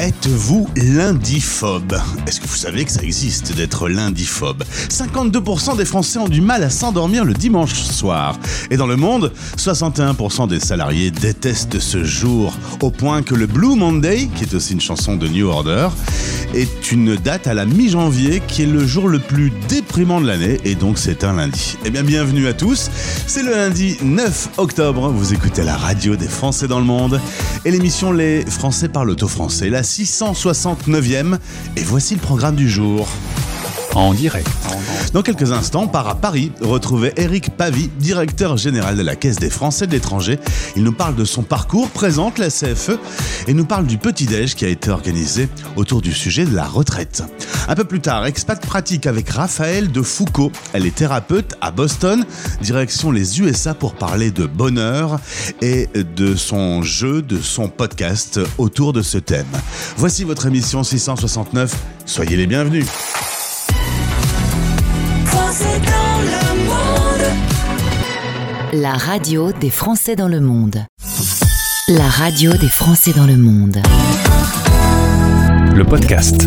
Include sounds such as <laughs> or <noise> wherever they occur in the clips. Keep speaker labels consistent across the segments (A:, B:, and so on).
A: Êtes-vous lundiphobe Est-ce que vous savez que ça existe d'être lundiphobe 52% des Français ont du mal à s'endormir le dimanche soir. Et dans le monde, 61% des salariés détestent ce jour, au point que le Blue Monday, qui est aussi une chanson de New Order, est une date à la mi-janvier qui est le jour le plus déprimant de l'année, et donc c'est un lundi. Eh bien, bienvenue à tous, c'est le lundi 9 octobre, vous écoutez la radio des Français dans le monde, et l'émission Les Français parlent au français, 669e, et voici le programme du jour.
B: En direct.
A: Dans quelques instants, on part à Paris retrouver Eric Pavie, directeur général de la Caisse des Français de l'étranger. Il nous parle de son parcours, présente la CFE et nous parle du petit-déj qui a été organisé autour du sujet de la retraite. Un peu plus tard, expat pratique avec Raphaël de Foucault. Elle est thérapeute à Boston, direction les USA pour parler de bonheur et de son jeu, de son podcast autour de ce thème. Voici votre émission 669. Soyez les bienvenus.
C: La radio des Français dans le monde. La radio des Français dans le monde.
B: Le podcast.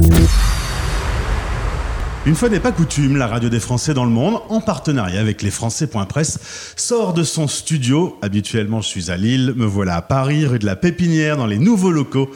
A: Une fois n'est pas coutume, la radio des Français dans le monde, en partenariat avec les Français.press, sort de son studio. Habituellement, je suis à Lille, me voilà à Paris, rue de la Pépinière, dans les nouveaux locaux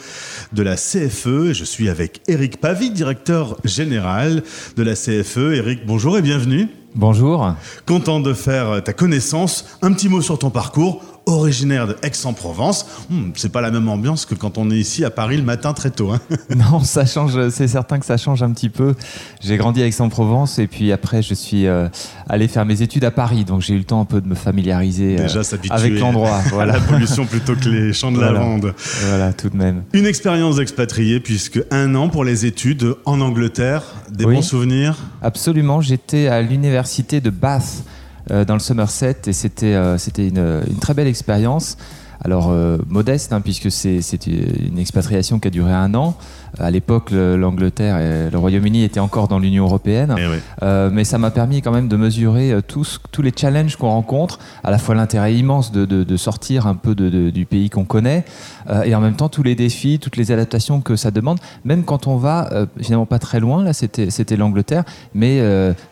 A: de la CFE. Et je suis avec Eric Pavie, directeur général de la CFE. Eric, bonjour et bienvenue.
D: Bonjour.
A: Content de faire ta connaissance. Un petit mot sur ton parcours. Originaire de Aix-en-Provence. Hmm, c'est pas la même ambiance que quand on est ici à Paris le matin très tôt. hein. <laughs>
D: Non, ça change, c'est certain que ça change un petit peu. J'ai grandi à Aix-en-Provence et puis après je suis euh, allé faire mes études à Paris, donc j'ai eu le temps un peu de me familiariser euh,
A: Déjà
D: avec l'endroit. <laughs>
A: à la pollution plutôt que les champs de
D: Voilà.
A: lavande.
D: voilà, tout de même.
A: Une expérience d'expatrié, puisque un an pour les études en Angleterre, des
D: Oui.
A: bons souvenirs?
D: Absolument, j'étais à l'université de Bath dans le Somerset et c'était euh, c'était une, une très belle expérience. Alors euh, modeste, hein, puisque c'est une expatriation qui a duré un an. À l'époque, le- l'Angleterre et le Royaume-Uni étaient encore dans l'Union européenne.
A: Eh oui.
D: Euh, mais ça m'a permis quand même de mesurer euh, tous, tous les challenges qu'on rencontre, à la fois l'intérêt immense de, de- de sortir un peu de- du pays qu'on connaît, euh, et en même temps tous les défis, toutes les adaptations que ça demande, même quand on va euh, finalement pas très loin, là c'était c'était l'Angleterre, mais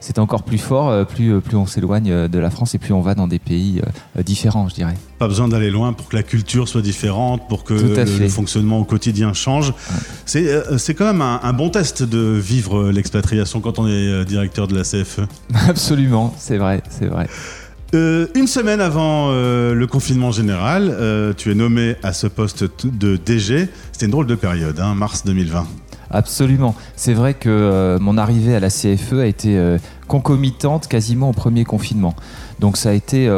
D: c'est encore plus fort, plus, plus on s'éloigne de la France et plus on va dans des pays différents, je dirais.
A: Pas besoin d'aller loin pour que la culture soit différente, pour que le, le fonctionnement au quotidien change. C'est euh, c'est quand même un, un bon test de vivre euh, l'expatriation quand on est euh, directeur de la CFE. <laughs>
D: Absolument, c'est vrai, c'est vrai.
A: Euh, une semaine avant euh, le confinement général, euh, tu es nommé à ce poste de DG. C'était une drôle de période, hein, mars 2020.
D: Absolument. C'est vrai que mon arrivée à la CFE a été concomitante quasiment au premier confinement. Donc ça a été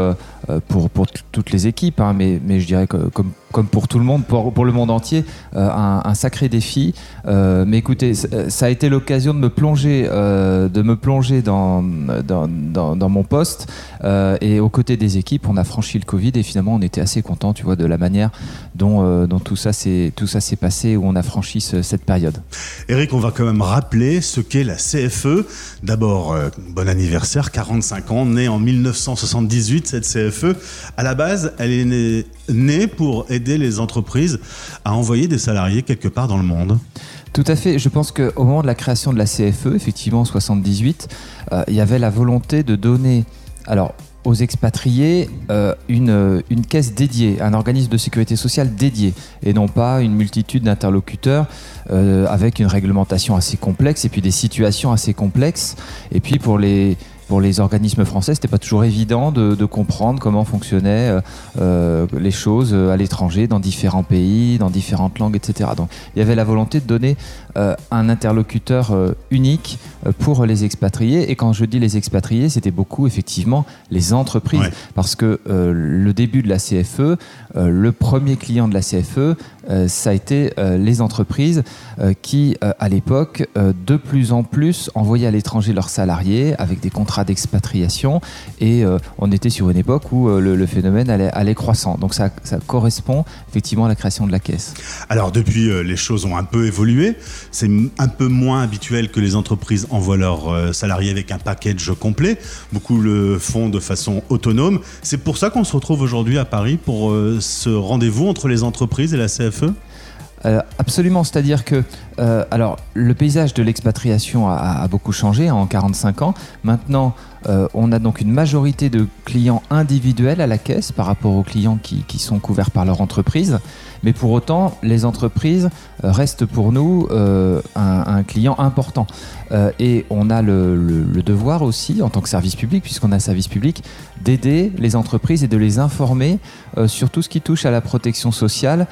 D: pour, toutes les équipes, hein, mais, mais je dirais que comme, comme pour tout le monde, pour, le monde entier, euh, un, sacré défi. Euh, mais écoutez, euh, ça a été l'occasion de me plonger, de me plonger dans, dans, dans, mon poste et aux côtés des équipes, on a franchi le Covid et finalement on était assez content, tu vois, de la manière dont, dont tout ça s'est tout ça s'est passé, où on a franchi ce- cette période.
A: Eric, on va quand même rappeler ce qu'est la CFE. D'abord, bon anniversaire, 45 ans, née en 1978, cette CFE. À la base, elle est née, née pour aider les entreprises à envoyer des salariés quelque part dans le monde.
D: Tout à fait. Je pense qu'au moment de la création de la CFE, effectivement en 78, euh, il y avait la volonté de donner, alors aux expatriés, euh, une, euh, une caisse dédiée, un organisme de sécurité sociale dédié, et non pas une multitude d'interlocuteurs avec une réglementation assez complexe et puis des situations assez complexes. Et puis pour les pour les organismes français, c'était pas toujours évident de, de comprendre comment fonctionnaient euh, euh, les choses à l'étranger, dans différents pays, dans différentes langues, etc. Donc il y avait la volonté de donner euh, un interlocuteur euh, unique euh, pour les expatriés. Et quand je dis les expatriés, c'était beaucoup effectivement les entreprises.
A: Ouais.
D: Parce que euh, le début de la CFE, euh, le premier client de la CFE, euh, ça a été euh, les entreprises euh, qui, euh, à l'époque, euh, de plus en plus envoyaient à l'étranger leurs salariés avec des contrats d'expatriation. Et euh, on était sur une époque où euh, le, le phénomène allait, allait croissant. Donc ça, ça correspond effectivement à la création de la caisse.
A: Alors depuis, euh, les choses ont un peu évolué. C'est un peu moins habituel que les entreprises envoient leurs salariés avec un package complet. Beaucoup le font de façon autonome. C'est pour ça qu'on se retrouve aujourd'hui à Paris pour ce rendez-vous entre les entreprises et la. CFE.
D: Absolument, c'est-à-dire que euh, alors le paysage de l'expatriation a, beaucoup changé en 45 ans. Maintenant, euh, on a donc une majorité de clients individuels à la caisse par rapport aux clients qui, sont couverts par leur entreprise. Mais pour autant, les entreprises euh, restent pour nous un, client important. Et on a le, devoir aussi, en tant que service public, puisqu'on a un service public, d'aider les entreprises et de les informer sur tout ce qui touche à la protection sociale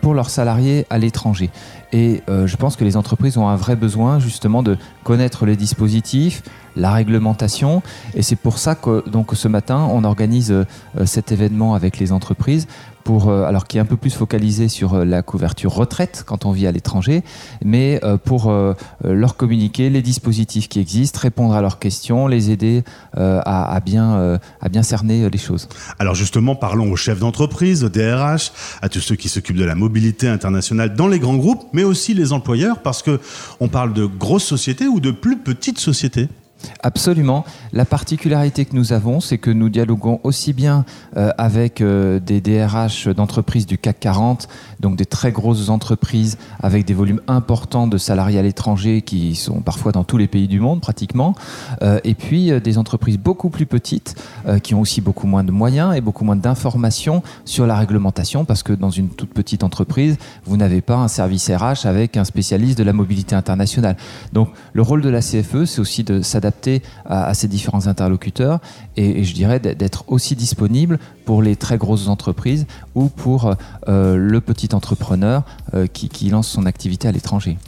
D: pour leurs salariés à l'étranger. Et euh, je pense que les entreprises ont un vrai besoin justement de connaître les dispositifs, la réglementation. Et c'est pour ça que donc ce matin, on organise euh, cet événement avec les entreprises euh, alors qui est un peu plus focalisé sur euh, la couverture retraite quand on vit à l'étranger, mais euh, pour leur communiquer les dispositifs qui existent, répondre à leurs questions, les aider à, bien, à bien cerner les choses.
A: Alors justement, parlons aux chefs d'entreprise, aux DRH, à tous ceux qui s'occupent de la mobilité internationale dans les grands groupes, mais aussi les employeurs, parce que on parle de grosses sociétés ou de plus petites sociétés.
D: Absolument. La particularité que nous avons, c'est que nous dialoguons aussi bien euh, avec euh, des DRH d'entreprises du CAC 40, donc des très grosses entreprises avec des volumes importants de salariés à l'étranger qui sont parfois dans tous les pays du monde pratiquement, euh, et puis euh, des entreprises beaucoup plus petites euh, qui ont aussi beaucoup moins de moyens et beaucoup moins d'informations sur la réglementation parce que dans une toute petite entreprise, vous n'avez pas un service RH avec un spécialiste de la mobilité internationale. Donc le rôle de la CFE, c'est aussi de s'adapter à, ces différents interlocuteurs et, je dirais d'être- aussi disponible pour les très grosses entreprises ou pour le petit entrepreneur euh, qui, qui lance son activité à l'étranger.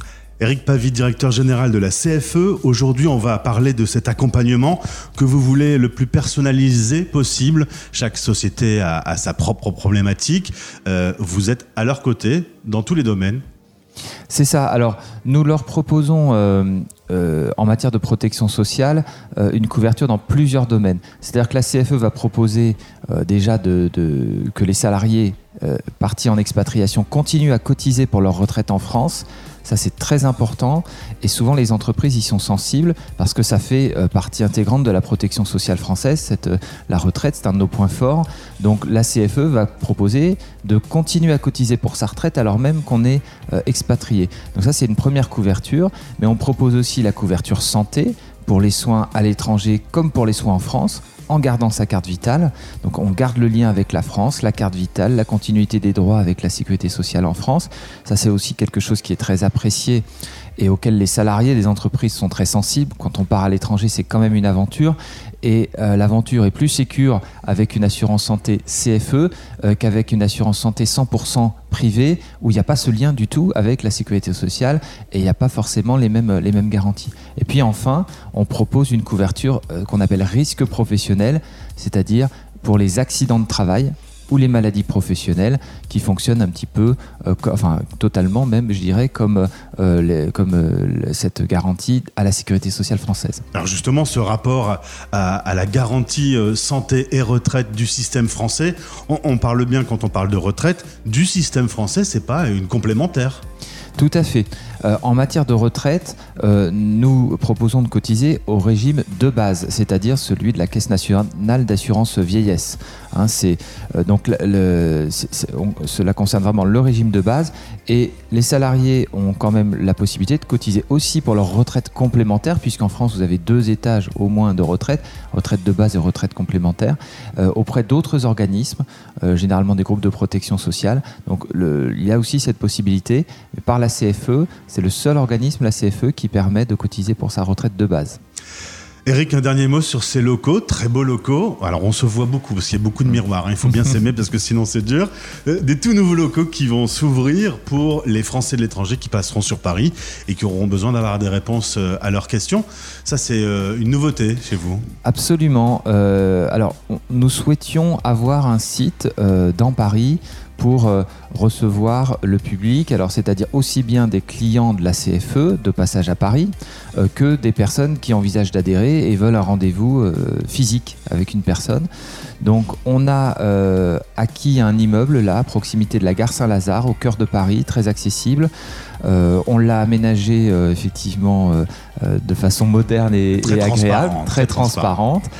A: Eric Pavie, directeur général de la CFE. Aujourd'hui, on va parler de cet accompagnement que vous voulez le plus personnalisé possible. Chaque société a, a sa propre problématique. Euh, vous êtes à leur côté dans tous les domaines.
D: C'est ça. Alors, nous leur proposons, euh, euh, en matière de protection sociale, euh, une couverture dans plusieurs domaines. C'est-à-dire que la CFE va proposer déjà de, de- que les salariés euh, partis en expatriation continuent à cotiser pour leur retraite en France. Ça, c'est très important. Et souvent, les entreprises y sont sensibles parce que ça fait euh, partie intégrante de la protection sociale française. Euh, la retraite, c'est un de nos points forts. Donc, la CFE va proposer de continuer à cotiser pour sa retraite alors même qu'on est expatrié. Donc, ça, c'est une première couverture. Mais on propose aussi la couverture santé pour les soins à l'étranger comme pour les soins en France en gardant sa carte vitale. Donc on garde le lien avec la France, la carte vitale, la continuité des droits avec la sécurité sociale en France. Ça c'est aussi quelque chose qui est très apprécié et auquel les salariés des entreprises sont très sensibles. Quand on part à l'étranger, c'est quand même une aventure. Et euh, l'aventure est plus sécure avec une assurance santé CFE euh, qu'avec une assurance santé 100% privée où il n'y a pas ce lien du tout avec la sécurité sociale et il n'y a pas forcément les mêmes, les mêmes garanties. Et puis enfin, on propose une couverture euh, qu'on appelle risque professionnel, c'est-à-dire pour les accidents de travail ou les maladies professionnelles qui fonctionnent un petit peu, euh, enfin totalement même, je dirais, comme, euh, les- comme euh, cette garantie à la sécurité sociale française.
A: Alors justement, ce rapport à, la garantie santé et retraite du système français, on, on parle bien quand on parle de retraite du système français, c'est pas une complémentaire.
D: Tout à fait. Euh, en matière de retraite, euh, nous proposons de cotiser au régime de base, c'est-à-dire celui de la Caisse nationale d'assurance vieillesse. Hein, euh, donc cela concerne vraiment le régime de base et les salariés ont quand même la possibilité de cotiser aussi pour leur retraite complémentaire, puisqu'en France vous avez deux étages au moins de retraite, retraite de base et retraite complémentaire, auprès d'autres organismes, généralement des groupes de protection sociale. Donc il y a aussi cette possibilité, par la CFE, c'est le seul organisme, la CFE, qui permet de cotiser pour sa retraite de base.
A: Eric, un dernier mot sur ces locaux, très beaux locaux. Alors on se voit beaucoup parce qu'il y a beaucoup de miroirs, hein. il faut bien <laughs> s'aimer parce que sinon c'est dur. Euh, des tout nouveaux locaux qui vont s'ouvrir pour les Français de l'étranger qui passeront sur Paris et qui auront besoin d'avoir des réponses euh, à leurs questions. Ça c'est euh, une nouveauté chez vous.
D: Absolument. Euh, alors nous souhaitions avoir un site euh, dans Paris pour euh, recevoir le public, alors c'est-à-dire aussi bien des clients de la CFE de passage à Paris euh, que des personnes qui envisagent d'adhérer et veulent un rendez-vous euh, physique avec une personne. Donc on a acquis un immeuble là à proximité de la gare Saint-Lazare au cœur de Paris, très accessible. Euh, on l'a aménagé euh, effectivement euh, de façon moderne et,
A: Très
D: et agréable, très
A: très transparent.
D: transparente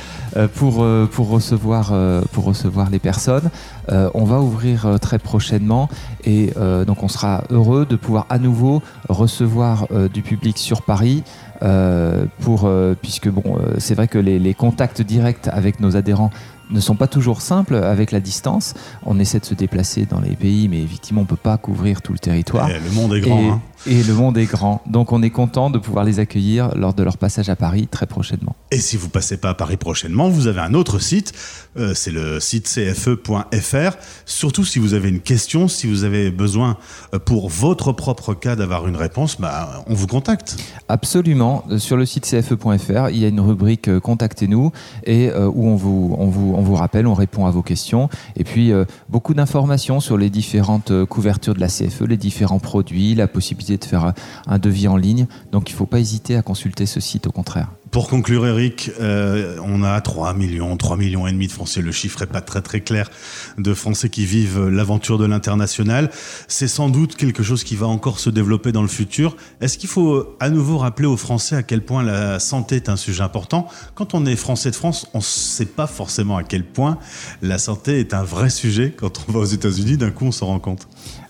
D: pour, euh, recevoir, euh, pour recevoir les personnes. Euh, on va ouvrir euh, très prochainement et euh, donc on sera heureux de pouvoir à nouveau recevoir euh, du public sur Paris. euh, euh, puisque euh, c'est vrai que les contacts directs avec nos adhérents ne sont pas toujours simples avec la distance. On essaie de se déplacer dans les pays, mais effectivement, on ne peut pas couvrir tout le territoire.
A: Eh, le monde est grand.
D: Et,
A: hein.
D: et le monde est grand. Donc on est content de pouvoir les accueillir lors de leur passage à Paris très prochainement.
A: Et si vous passez pas à Paris prochainement, vous avez un autre site, euh, c'est le site cfe.fr. Surtout si vous avez une question, si vous avez besoin euh, pour votre propre cas d'avoir une réponse, bah, on vous contacte.
D: Absolument. Euh, Sur le site cfe.fr, il y a une rubrique Contactez-nous et euh, où on vous, on, vous, on vous rappelle, on répond à vos questions. Et puis euh, beaucoup d'informations sur les différentes euh, couvertures de la CFE, les différents produits, la possibilité de faire un, un devis en ligne. Donc il ne faut pas hésiter à consulter ce site au contraire.
A: Pour conclure, Eric, euh, on a 3 millions, 3 millions et demi de Français. Le chiffre est pas très très clair de Français qui vivent l'aventure de l'international. C'est sans doute quelque chose qui va encore se développer dans le futur. Est-ce qu'il faut euh, à nouveau rappeler aux Français à quel point la santé est un sujet important? Quand on est Français de France, on ne sait pas forcément à quel point la santé est un vrai sujet. Quand on va aux États-Unis, d'un coup, on s'en rend compte.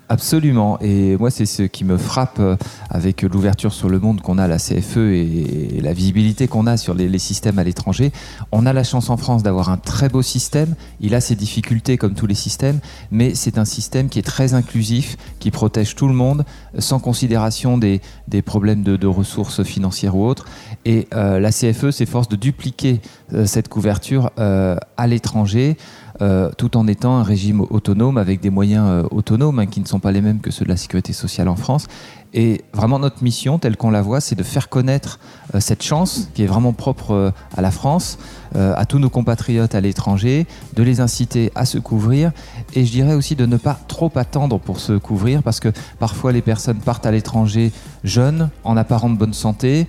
D: Absolument. Et moi, c'est ce qui me frappe euh, avec l'ouverture sur le monde qu'on a à la CFE et la visibilité qu'on a sur les, systèmes à l'étranger. On a la chance en France d'avoir un très beau système. Il a ses difficultés comme tous les systèmes, mais c'est un système qui est très inclusif, qui protège tout le monde sans considération des, des problèmes de ressources financières ou autres. Et euh, la CFE s'efforce de dupliquer euh, cette couverture euh, à l'étranger. tout en étant un régime autonome avec des moyens autonomes hein, qui ne sont pas les mêmes que ceux de la sécurité sociale en France. Et vraiment notre mission, telle qu'on la voit, c'est de faire connaître cette chance qui est vraiment propre à la France, à tous nos compatriotes à l'étranger, de les inciter à se couvrir et je dirais aussi de ne pas trop attendre pour se couvrir parce que parfois les personnes partent à l'étranger jeunes, en apparente bonne santé,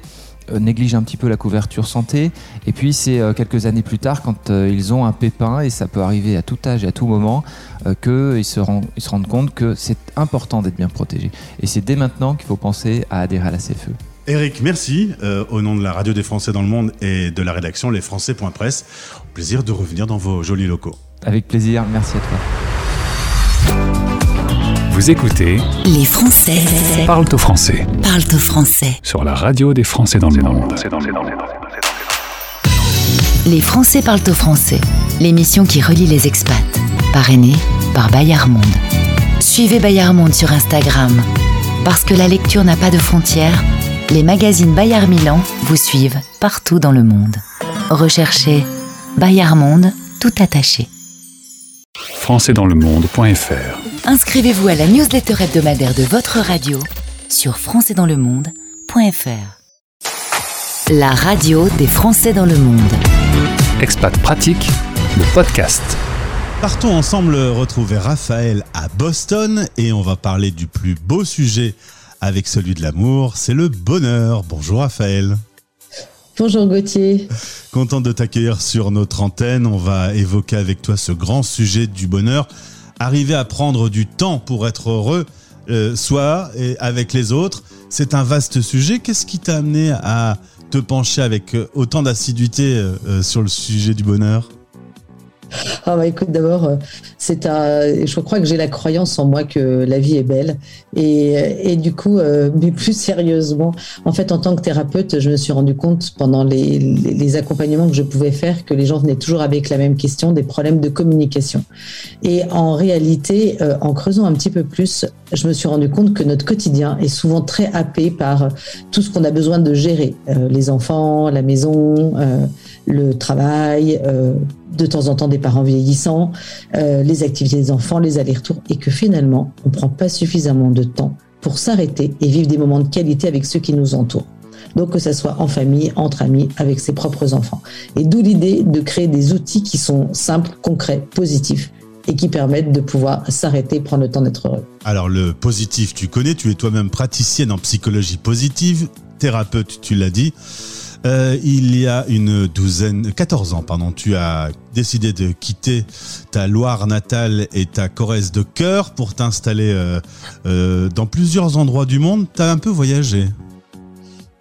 D: euh, négligent un petit peu la couverture santé. Et puis c'est euh, quelques années plus tard, quand euh, ils ont un pépin, et ça peut arriver à tout âge et à tout moment, qu'ils se, rend- ils se rendent compte que c'est important d'être bien protégé. Et c'est dès maintenant qu'il faut penser à adhérer à la CFE.
A: Eric, merci euh, au nom de la radio des Français dans le monde et de la rédaction lesfrançais.press. Au plaisir de revenir dans vos jolis locaux.
D: Avec plaisir, merci à toi.
B: Vous écoutez
C: Les Français
B: Parle au français
C: parlent au français.
B: sur la radio des Français dans le monde.
C: Les Français parlent au français. L'émission qui relie les expats. Parrainée par Bayard Monde. Suivez Bayard Monde sur Instagram. Parce que la lecture n'a pas de frontières, les magazines Bayard Milan vous suivent partout dans le monde. Recherchez Bayard Monde tout attaché.
B: françaisdanslemonde.fr
C: Inscrivez-vous à la newsletter hebdomadaire de votre radio sur françaisdanslemonde.fr. La radio des Français dans le monde.
B: Expat pratique, le podcast.
A: Partons ensemble retrouver Raphaël à Boston et on va parler du plus beau sujet avec celui de l'amour, c'est le bonheur. Bonjour Raphaël.
E: Bonjour Gauthier.
A: Content de t'accueillir sur notre antenne. On va évoquer avec toi ce grand sujet du bonheur. Arriver à prendre du temps pour être heureux, euh, soi et avec les autres, c'est un vaste sujet. Qu'est-ce qui t'a amené à te pencher avec euh, autant d'assiduité euh, euh, sur le sujet du bonheur? <laughs>
E: Ah bah écoute, d'abord, euh, c'est un, je crois que j'ai la croyance en moi que la vie est belle. Et, du coup, euh, mais plus sérieusement, en fait, en tant que thérapeute, je me suis rendu compte pendant les, accompagnements que je pouvais faire que les gens venaient toujours avec la même question, des problèmes de communication. Et en réalité, euh, en creusant un petit peu plus, je me suis rendu compte que notre quotidien est souvent très happé par tout ce qu'on a besoin de gérer. les enfants, la maison, le travail, de temps en temps des parents vieillissants, euh, les activités des enfants, les allers-retours, et que finalement, on ne prend pas suffisamment de temps pour s'arrêter et vivre des moments de qualité avec ceux qui nous entourent. Donc que ce soit en famille, entre amis, avec ses propres enfants. Et d'où l'idée de créer des outils qui sont simples, concrets, positifs et qui permettent de pouvoir s'arrêter prendre le temps d'être heureux.
A: Alors le positif, tu connais, tu es toi-même praticienne en psychologie positive, thérapeute, tu l'as dit. Euh, il y a une douzaine, 14 ans, pardon, tu as décidé de quitter ta Loire natale et ta Corrèze de cœur pour t'installer euh, euh, dans plusieurs endroits du monde. Tu as un peu voyagé.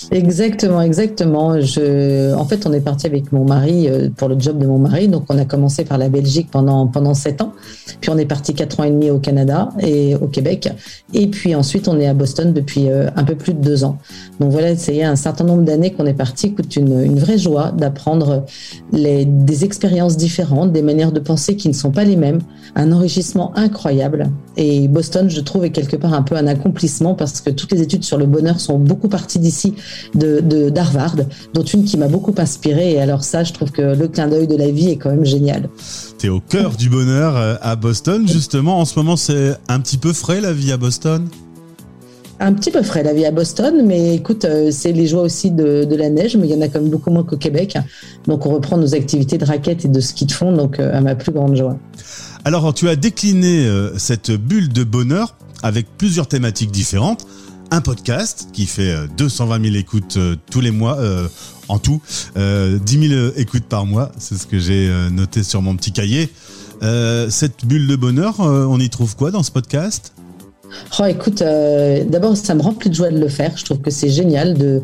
E: Exactement, exactement. Je, en fait, on est parti avec mon mari euh, pour le job de mon mari. Donc, on a commencé par la Belgique pendant pendant sept ans. Puis, on est parti quatre ans et demi au Canada et au Québec. Et puis ensuite, on est à Boston depuis euh, un peu plus de deux ans. Donc voilà, c'est un certain nombre d'années qu'on est parti. Écoute, une, une vraie joie d'apprendre des expériences différentes, des manières de penser qui ne sont pas les mêmes, un enrichissement incroyable. Et Boston, je trouve, est quelque part un peu un accomplissement parce que toutes les études sur le bonheur sont beaucoup parties d'ici de d'Harvard, dont une qui m'a beaucoup inspiré. Et alors ça, je trouve que le clin d'œil de la vie est quand même génial.
A: Tu es au cœur du bonheur euh, à Boston, justement. En ce moment, c'est un petit peu frais la vie à Boston?
E: Un petit peu frais la vie à Boston, mais écoute, euh, c'est les joies aussi de, la neige, mais il y en a quand même beaucoup moins qu'au Québec. Donc on reprend nos activités de raquettes et de ski de fond, donc euh, à ma plus grande joie.
A: Alors tu as décliné cette bulle de bonheur avec plusieurs thématiques différentes un podcast qui fait 220 euh, 000 écoutes euh, tous les mois euh, en tout, 10 000 écoutes par mois, c'est ce que j'ai noté sur mon petit cahier. cette bulle de bonheur, on y trouve quoi dans ce podcast?
E: Oh, écoute, d'abord, ça me remplit de joie de le faire. Je trouve que c'est génial de,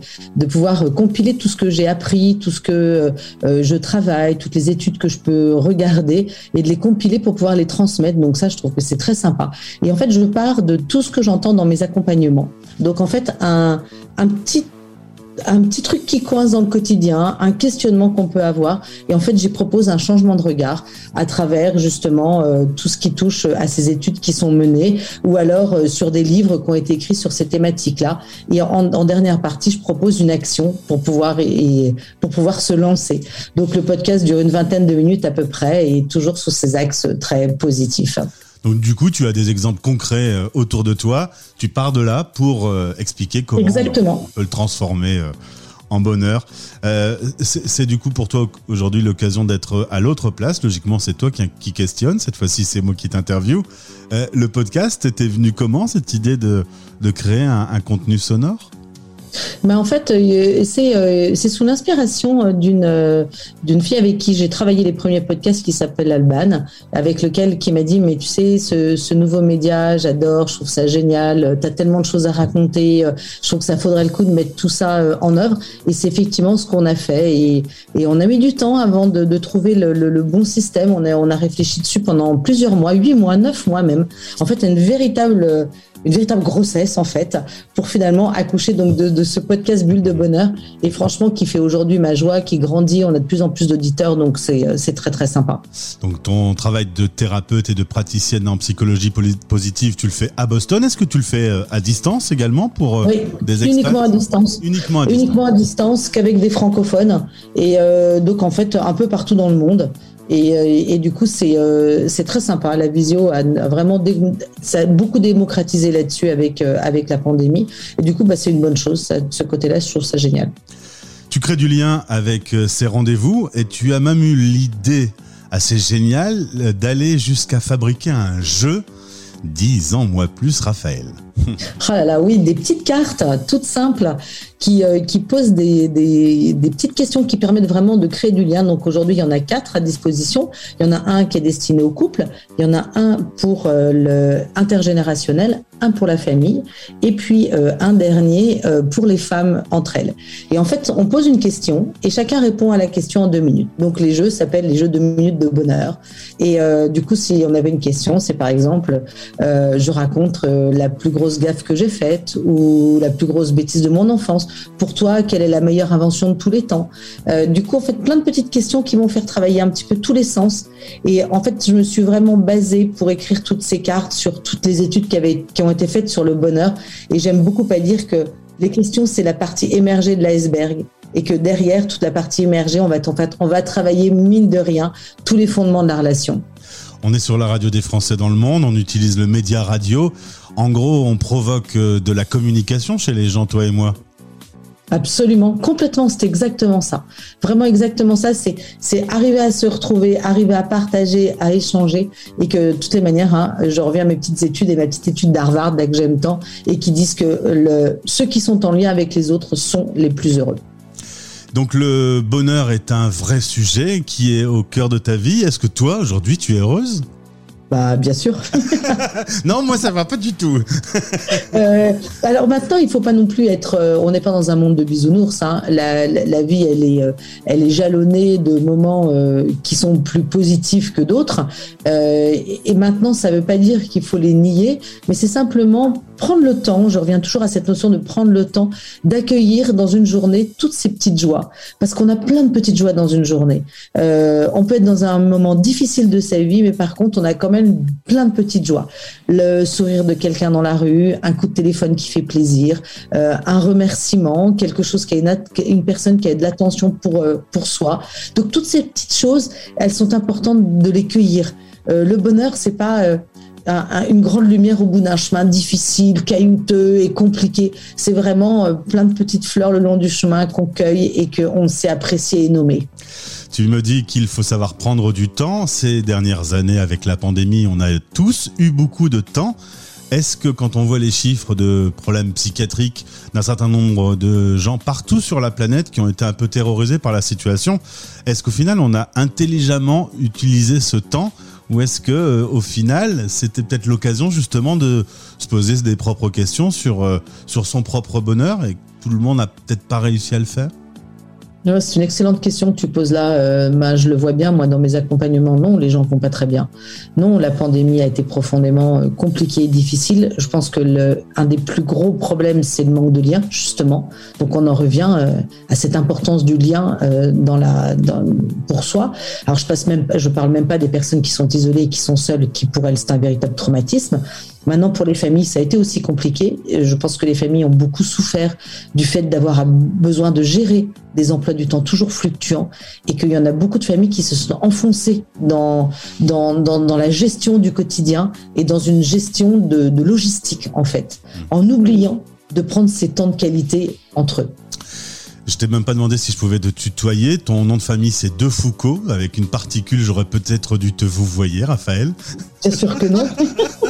E: pouvoir compiler tout ce que j'ai appris, tout ce que je travaille, toutes les études que je peux regarder et de les compiler pour pouvoir les transmettre. Donc ça, je trouve que c'est très sympa. Et en fait, je pars de tout ce que j'entends dans mes accompagnements. Donc en fait, un petit un petit truc qui coince dans le quotidien, un questionnement qu'on peut avoir. Et en fait, j'y propose un changement de regard à travers justement euh, tout ce qui touche à ces études qui sont menées ou alors euh, sur des livres qui ont été écrits sur ces thématiques-là. Et en, dernière partie, je propose une action pour pouvoir, pour pouvoir se lancer. Donc le podcast dure une vingtaine de minutes à peu près et toujours sous ces axes très positifs.
A: Donc du coup, tu as des exemples concrets euh, autour de toi. Tu pars de là pour euh, expliquer comment
E: Exactement.
A: on peut le transformer euh, en bonheur. c'est du coup pour toi aujourd'hui l'occasion d'être à l'autre place. Logiquement, c'est toi qui, qui, questionne. Cette fois-ci, c'est moi qui t'interview. le podcast, était venu comment cette idée de, de créer un contenu sonore?
E: Mais en fait, euh, euh, c'est sous l'inspiration euh, d'une d'une fille avec qui j'ai travaillé les premiers podcasts qui s'appelle Alban, avec lequel qui m'a dit mais tu sais ce, ce nouveau média, j'adore, je trouve ça génial, tu as tellement de choses à raconter, je trouve que ça faudrait le coup de mettre tout ça en œuvre et c'est effectivement ce qu'on a fait et, et, on a mis du temps avant de, de trouver le, le, le, bon système. On a on a réfléchi dessus pendant plusieurs mois, huit mois, neuf mois même. En fait, une véritable une véritable grossesse en fait pour finalement accoucher donc de, ce podcast Bulle de bonheur et franchement qui fait aujourd'hui ma joie, qui grandit, on a de plus en plus d'auditeurs donc c'est très très sympa.
A: Donc ton travail de thérapeute et de praticienne en psychologie positive, tu le fais à Boston, est-ce que tu le fais euh, à distance également pour euh, des
E: expats uniquement à distance.
A: Uniquement à distance.
E: Uniquement à distance qu'avec des francophones et euh, donc en fait un peu partout dans le monde. Et, euh, et, du coup, c'est euh, c'est très sympa. La visio a vraiment ça a beaucoup démocratisé là-dessus avec, euh, avec la pandémie. Et du coup, bah, c'est une bonne chose. Ce côté-là, je trouve ça génial.
A: Tu crées du lien avec ces rendez-vous et tu as même eu l'idée assez géniale d'aller jusqu'à fabriquer un jeu. 10 ans, moi plus, Raphaël.
E: Oh là là, oui, des petites cartes toutes simples qui, euh, qui posent des, des, petites questions qui permettent vraiment de créer du lien. Donc aujourd'hui, il y en a quatre à disposition. Il y en a un qui est destiné au couple, il y en a un pour euh, le intergénérationnel, un pour la famille, et puis euh, un dernier euh, pour les femmes entre elles. Et en fait, on pose une question et chacun répond à la question en deux minutes. Donc les jeux s'appellent les jeux de minutes de bonheur. Et du coup, si on avait une question, c'est par exemple, je raconte la plus grosse gaffe que j'ai faite ou la plus grosse bêtise de mon enfance. Pour toi, quelle est la meilleure invention de tous les temps? Euh, Du coup, en fait, plein de petites questions qui vont faire travailler un petit peu tous les sens. Et en fait, je me suis vraiment basée pour écrire toutes ces cartes sur toutes les études qui, avaient, qui ont été faites sur le bonheur. Et j'aime beaucoup à dire que les questions, c'est la partie émergée de l'iceberg et que derrière toute la partie émergée, on va, en fait, on va travailler mine de rien tous les fondements de la relation.
A: On est sur la radio des Français dans le monde, on utilise le média radio. En gros, on provoque euh, de la communication chez les gens, toi et moi.
E: Absolument, complètement, c'est exactement ça. Vraiment exactement ça, c'est arriver à se retrouver, arriver à partager, à échanger et que de toutes les manières, hein, je reviens à mes petites études et ma petite étude d'Harvard là, que j'aime tant et qui disent que ceux qui sont en lien avec les autres sont les plus heureux.
A: Donc le bonheur est un vrai sujet qui est au cœur de ta vie. Est-ce que toi, aujourd'hui, tu es heureuse?
E: Bah bien sûr. <laughs>
A: Non, moi ça va pas du tout.
E: Euh, alors maintenant, il faut pas non plus être. euh, on n'est pas dans un monde de bisounours. Hein. La, la, la vie, elle est, euh, elle est jalonnée de moments qui sont plus positifs que d'autres. Et, et maintenant, ça veut pas dire qu'il faut les nier, mais c'est simplement prendre le temps. Je reviens toujours à cette notion de prendre le temps d'accueillir dans une journée toutes ces petites joies, parce qu'on a plein de petites joies dans une journée. Euh, on peut être dans un moment difficile de sa vie, mais par contre, on a quand même plein de petites joies. Le sourire de quelqu'un dans la rue, un coup de téléphone qui fait plaisir, euh, un remerciement, quelque chose qui a une, personne qui a de l'attention pour, euh, pour soi. Donc toutes ces petites choses, elles sont importantes de les cueillir. Le bonheur, c'est pas un- un- une grande lumière au bout d'un chemin difficile, caillouteux et compliqué. C'est vraiment euh, plein de petites fleurs le long du chemin qu'on cueille et qu'on sait apprécier et nommer.
A: Tu me dis qu'il faut savoir prendre du temps. Ces dernières années, avec la pandémie, on a tous eu beaucoup de temps. Est-ce que quand on voit les chiffres de problèmes psychiatriques d'un certain nombre de gens partout sur la planète qui ont été un peu terrorisés par la situation, est-ce qu'au final on a intelligemment utilisé ce temps ou est-ce que euh, au final c'était peut-être l'occasion justement de se poser des propres questions sur, euh, sur son propre bonheur et tout le monde n'a peut-être pas réussi à le faire?
E: C'est une excellente question que tu poses là. Euh, je le vois bien, moi, dans mes accompagnements, non, les gens vont pas très bien. Non, la pandémie a été profondément euh, compliquée et difficile. Je pense que un des plus gros problèmes, c'est le manque de lien, justement. Donc, on en revient euh, à cette importance du lien pour soi. Alors, je passe même, je parle même pas des personnes qui sont isolées, qui sont seules, qui pour elles c'est un véritable traumatisme. Maintenant, pour les familles, ça a été aussi compliqué. Je pense que les familles ont beaucoup souffert du fait d'avoir besoin de gérer des emplois du temps toujours fluctuants et qu'il y en a beaucoup de familles qui se sont enfoncées dans, dans, dans, dans la gestion du quotidien et dans une gestion de, de logistique, en fait, en oubliant de prendre ces temps de qualité entre eux.
A: Je t'ai même pas demandé si je pouvais te tutoyer. Ton nom de famille, c'est De Foucault. Avec une particule, j'aurais peut-être dû te vous voyer, Raphaël.
E: Bien sûr que non? <laughs>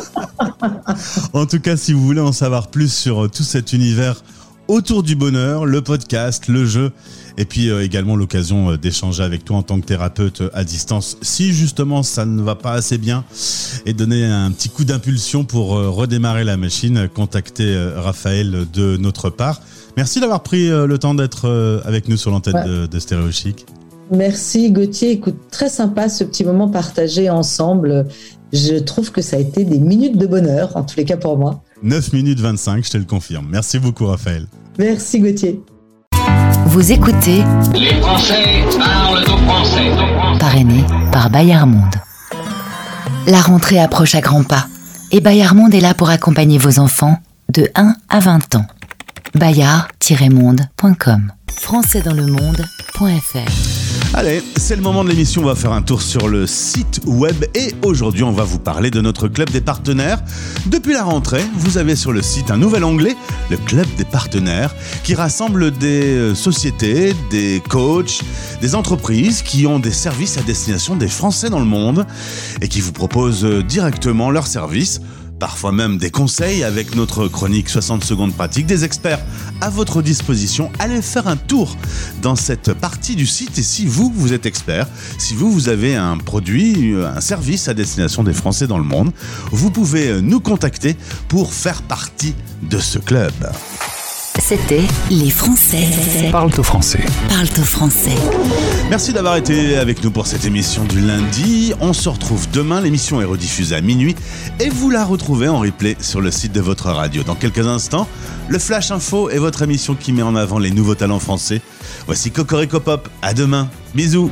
A: En tout cas, si vous voulez en savoir plus sur euh, tout cet univers autour du bonheur, le podcast, le jeu, et puis euh, également l'occasion euh, d'échanger avec toi en tant que thérapeute à distance, si justement ça ne va pas assez bien, et donner un petit coup d'impulsion pour redémarrer la machine, contactez Raphaël de notre part. Merci d'avoir pris le temps d'être avec nous sur l'antenne
E: Ouais.
A: de, de Stéréo Chic.
E: Merci Gauthier. Écoute, très sympa ce petit moment partagé ensemble. Je trouve que ça a été des minutes de bonheur, en tous les cas pour moi.
A: 9 minutes 25, je te le confirme. Merci beaucoup, Raphaël.
E: Merci Gauthier.
C: Vous écoutez
F: Les Français parlent français.
C: parrainé par Bayard Monde. La rentrée approche à grands pas et Bayard Monde est là pour accompagner vos enfants de 1 à 20 ans. bayard-monde.com françaisdanslemonde.fr
A: Allez, c'est le moment de l'émission. On va faire un tour sur le site web et aujourd'hui, on va vous parler de notre club des partenaires. Depuis la rentrée, vous avez sur le site un nouvel onglet, le club des partenaires, qui rassemble des euh, sociétés, des coachs, des entreprises qui ont des services à destination des Français dans le monde et qui vous proposent euh, directement leurs services parfois même des conseils avec notre chronique 60 secondes pratique, des experts à votre disposition. Allez faire un tour dans cette partie du site et si vous, vous êtes expert, si vous, vous avez un produit, un service à destination des Français dans le monde, vous pouvez nous contacter pour faire partie de ce club.
C: C'était Les Français
B: Parle au français.
C: parlent au français.
A: Merci d'avoir été avec nous pour cette émission du lundi. On se retrouve demain. L'émission est rediffusée à minuit et vous la retrouvez en replay sur le site de votre radio. Dans quelques instants, le Flash Info est votre émission qui met en avant les nouveaux talents français. Voici Cocorico Pop. À demain. Bisous.